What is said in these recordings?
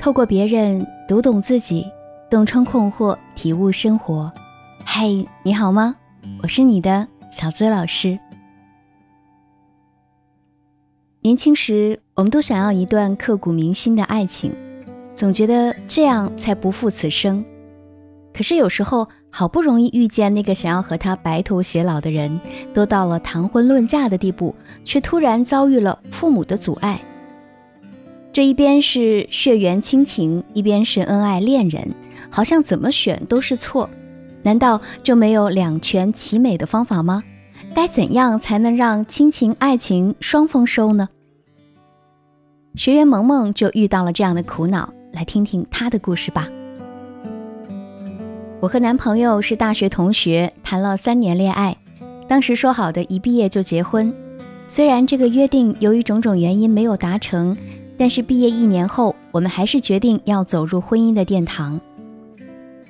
透过别人读懂自己，洞穿困惑，体悟生活。嗨，你好吗？我是你的小资老师。年轻时，我们都想要一段刻骨铭心的爱情，总觉得这样才不负此生。可是有时候，好不容易遇见那个想要和他白头偕老的人，都到了谈婚论嫁的地步，却突然遭遇了父母的阻碍。这一边是血缘亲情，一边是恩爱恋人，好像怎么选都是错。难道就没有两全其美的方法吗？该怎样才能让亲情爱情双丰收呢？学员萌萌就遇到了这样的苦恼，来听听她的故事吧。我和男朋友是大学同学，谈了三年恋爱，当时说好的一毕业就结婚。虽然这个约定由于种种原因没有达成。但是毕业一年后，我们还是决定要走入婚姻的殿堂。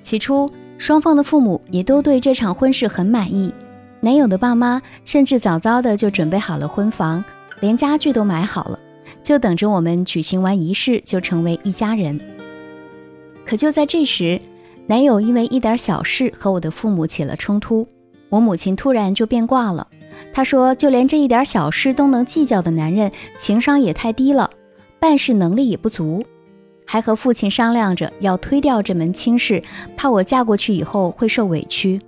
起初，双方的父母也都对这场婚事很满意，男友的爸妈甚至早早的就准备好了婚房，连家具都买好了，就等着我们举行完仪式就成为一家人。可就在这时，男友因为一点小事和我的父母起了冲突，我母亲突然就变卦了，她说：“就连这一点小事都能计较的男人，情商也太低了。”办事能力也不足，还和父亲商量着要推掉这门亲事，怕我嫁过去以后会受委屈。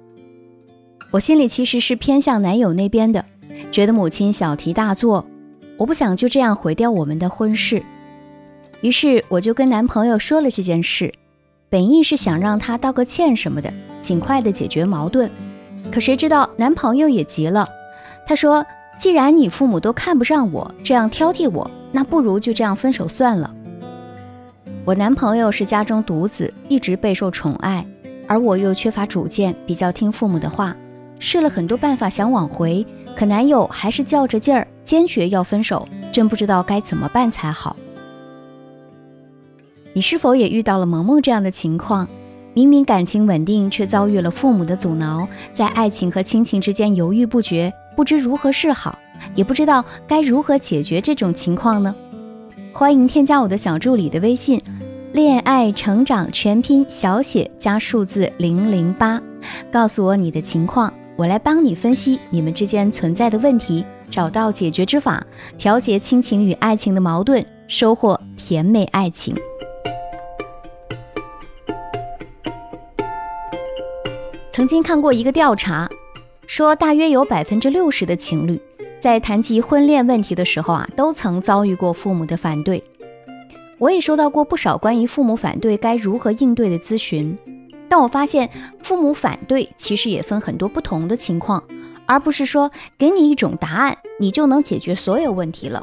我心里其实是偏向男友那边的，觉得母亲小题大做，我不想就这样毁掉我们的婚事。于是我就跟男朋友说了这件事，本意是想让他道个歉什么的，尽快的解决矛盾。可谁知道男朋友也急了，他说：“既然你父母都看不上我，这样挑剔我。”那不如就这样分手算了。我男朋友是家中独子，一直备受宠爱，而我又缺乏主见，比较听父母的话。试了很多办法想挽回，可男友还是较着劲儿，坚决要分手，真不知道该怎么办才好。你是否也遇到了萌萌这样的情况？明明感情稳定，却遭遇了父母的阻挠，在爱情和亲情之间犹豫不决，不知如何是好。也不知道该如何解决这种情况呢？欢迎添加我的小助理的微信，恋爱成长全拼小写加数字零零八，告诉我你的情况，我来帮你分析你们之间存在的问题，找到解决之法，调节亲情与爱情的矛盾，收获甜美爱情。曾经看过一个调查，说大约有百分之六十的情侣。在谈及婚恋问题的时候啊，都曾遭遇过父母的反对。我也收到过不少关于父母反对该如何应对的咨询，但我发现父母反对其实也分很多不同的情况，而不是说给你一种答案，你就能解决所有问题了。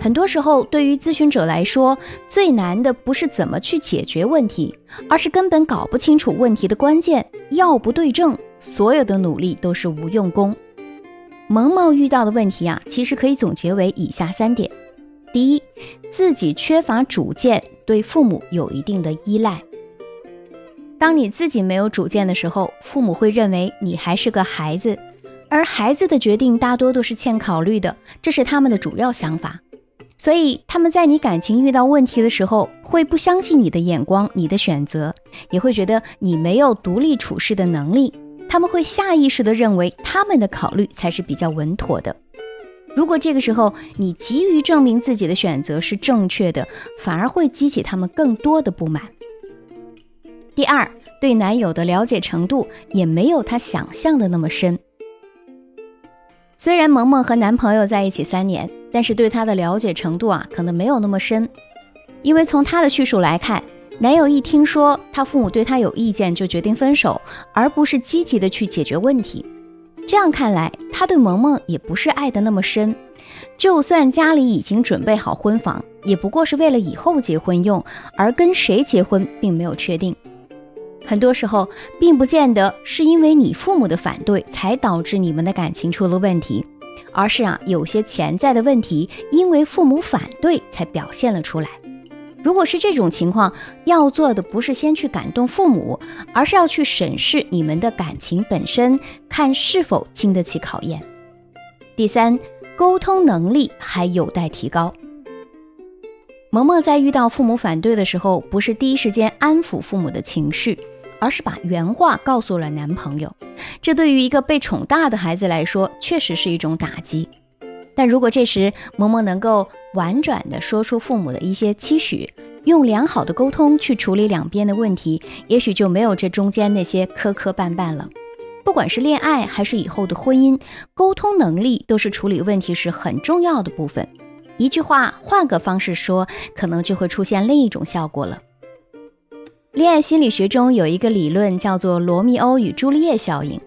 很多时候，对于咨询者来说，最难的不是怎么去解决问题，而是根本搞不清楚问题的关键，要不对症，所有的努力都是无用功。萌萌遇到的问题啊，其实可以总结为以下三点：第一，自己缺乏主见，对父母有一定的依赖。当你自己没有主见的时候，父母会认为你还是个孩子，而孩子的决定大多都是欠考虑的，这是他们的主要想法。所以他们在你感情遇到问题的时候，会不相信你的眼光、你的选择，也会觉得你没有独立处事的能力。他们会下意识地认为他们的考虑才是比较稳妥的。如果这个时候你急于证明自己的选择是正确的，反而会激起他们更多的不满。第二，对男友的了解程度也没有他想象的那么深。虽然萌萌和男朋友在一起三年，但是对他的了解程度啊，可能没有那么深，因为从他的叙述来看。男友一听说他父母对他有意见，就决定分手，而不是积极的去解决问题。这样看来，他对萌萌也不是爱的那么深。就算家里已经准备好婚房，也不过是为了以后结婚用，而跟谁结婚并没有确定。很多时候，并不见得是因为你父母的反对才导致你们的感情出了问题，而是啊，有些潜在的问题因为父母反对才表现了出来。如果是这种情况，要做的不是先去感动父母，而是要去审视你们的感情本身，看是否经得起考验。第三，沟通能力还有待提高。萌萌在遇到父母反对的时候，不是第一时间安抚父母的情绪，而是把原话告诉了男朋友。这对于一个被宠大的孩子来说，确实是一种打击。但如果这时萌萌能够婉转地说出父母的一些期许，用良好的沟通去处理两边的问题，也许就没有这中间那些磕磕绊绊了。不管是恋爱还是以后的婚姻，沟通能力都是处理问题时很重要的部分。一句话换个方式说，可能就会出现另一种效果了。恋爱心理学中有一个理论叫做罗密欧与朱丽叶效应，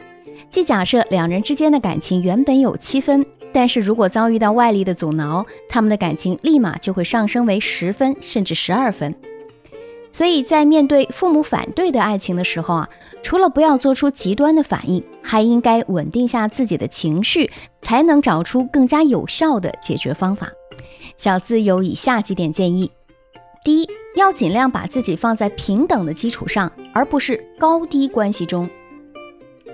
即假设两人之间的感情原本有七分，但是如果遭遇到外力的阻挠，他们的感情立马就会上升为十分甚至十二分。所以在面对父母反对的爱情的时候啊，除了不要做出极端的反应，还应该稳定下自己的情绪，才能找出更加有效的解决方法。小资有以下几点建议：第一，要尽量把自己放在平等的基础上，而不是高低关系中。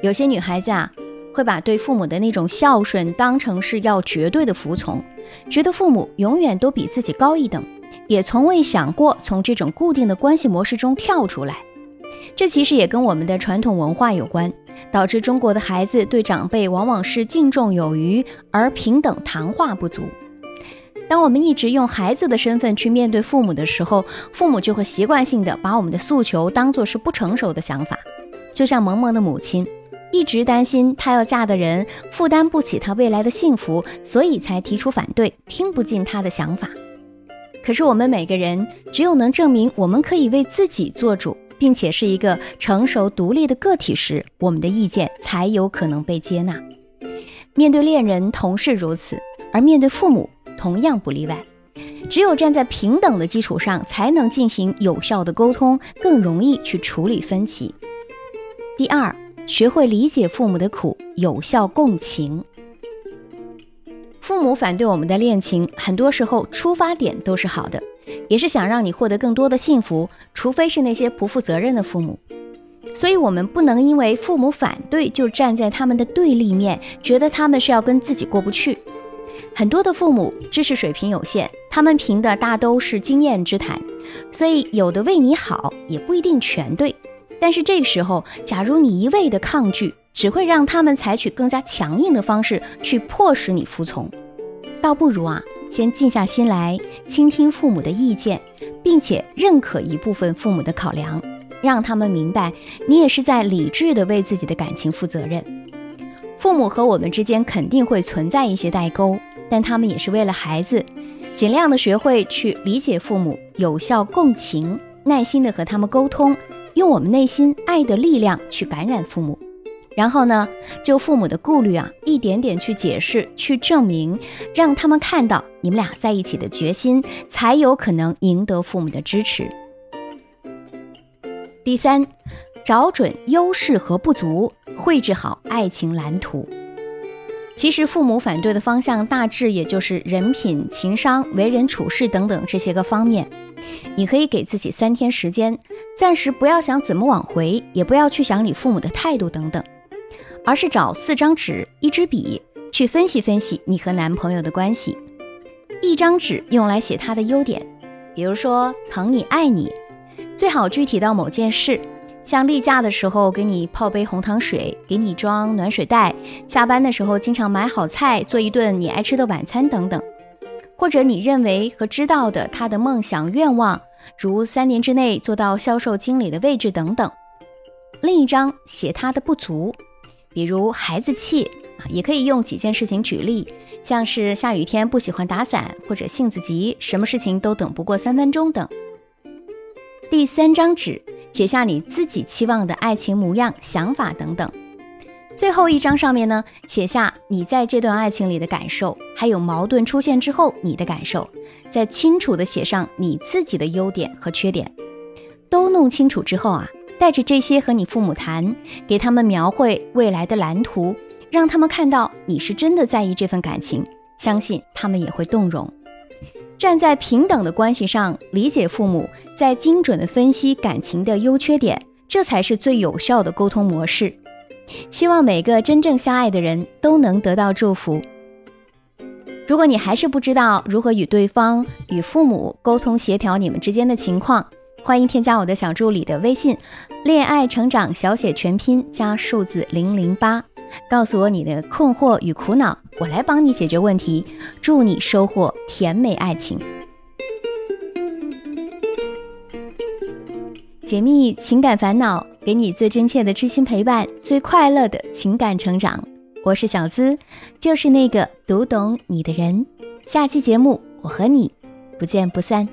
有些女孩子啊，会把对父母的那种孝顺当成是要绝对的服从，觉得父母永远都比自己高一等，也从未想过从这种固定的关系模式中跳出来。这其实也跟我们的传统文化有关，导致中国的孩子对长辈往往是敬重有余，而平等谈话不足。当我们一直用孩子的身份去面对父母的时候，父母就会习惯性的把我们的诉求当做是不成熟的想法。就像萌萌的母亲，一直担心她要嫁的人负担不起她未来的幸福，所以才提出反对，听不进她的想法。可是我们每个人，只有能证明我们可以为自己做主，并且是一个成熟独立的个体时，我们的意见才有可能被接纳。面对恋人、同事如此，而面对父母。同样不例外，只有站在平等的基础上，才能进行有效的沟通，更容易去处理分歧。第二，学会理解父母的苦，有效共情。父母反对我们的恋情，很多时候出发点都是好的，也是想让你获得更多的幸福，除非是那些不负责任的父母。所以，我们不能因为父母反对就站在他们的对立面，觉得他们是要跟自己过不去。很多的父母知识水平有限，他们凭的大都是经验之谈，所以有的为你好也不一定全对。但是这个时候，假如你一味的抗拒，只会让他们采取更加强硬的方式去迫使你服从。倒不如啊，先静下心来倾听父母的意见，并且认可一部分父母的考量，让他们明白你也是在理智的为自己的感情负责任。父母和我们之间肯定会存在一些代沟。但他们也是为了孩子，尽量的学会去理解父母，有效共情，耐心的和他们沟通，用我们内心爱的力量去感染父母。然后呢，就父母的顾虑啊，一点点去解释，去证明，让他们看到你们俩在一起的决心，才有可能赢得父母的支持。第三，找准优势和不足，绘制好爱情蓝图。其实父母反对的方向大致也就是人品、情商、为人处事等等这些个方面。你可以给自己三天时间，暂时不要想怎么挽回，也不要去想你父母的态度等等，而是找四张纸、一支笔去分析分析你和男朋友的关系。一张纸用来写他的优点，比如说疼你、爱你，最好具体到某件事。像例假的时候给你泡杯红糖水，给你装暖水袋；下班的时候经常买好菜，做一顿你爱吃的晚餐等等。或者你认为和知道的他的梦想愿望，如三年之内做到销售经理的位置等等。另一张写他的不足，比如孩子气啊，也可以用几件事情举例，像是下雨天不喜欢打伞，或者性子急，什么事情都等不过三分钟等。第三张纸。写下你自己期望的爱情模样、想法等等。最后一张上面呢，写下你在这段爱情里的感受，还有矛盾出现之后你的感受。再清楚的写上你自己的优点和缺点。都弄清楚之后啊，带着这些和你父母谈，给他们描绘未来的蓝图，让他们看到你是真的在意这份感情，相信他们也会动容。站在平等的关系上理解父母，在精准的分析感情的优缺点，这才是最有效的沟通模式。希望每个真正相爱的人都能得到祝福。如果你还是不知道如何与对方、与父母沟通协调你们之间的情况，欢迎添加我的小助理的微信“恋爱成长小写全拼加数字零零八”，告诉我你的困惑与苦恼，我来帮你解决问题，祝你收获甜美爱情，解密情感烦恼，给你最真切的知心陪伴，最快乐的情感成长。我是小资，就是那个读懂你的人。下期节目，我和你不见不散。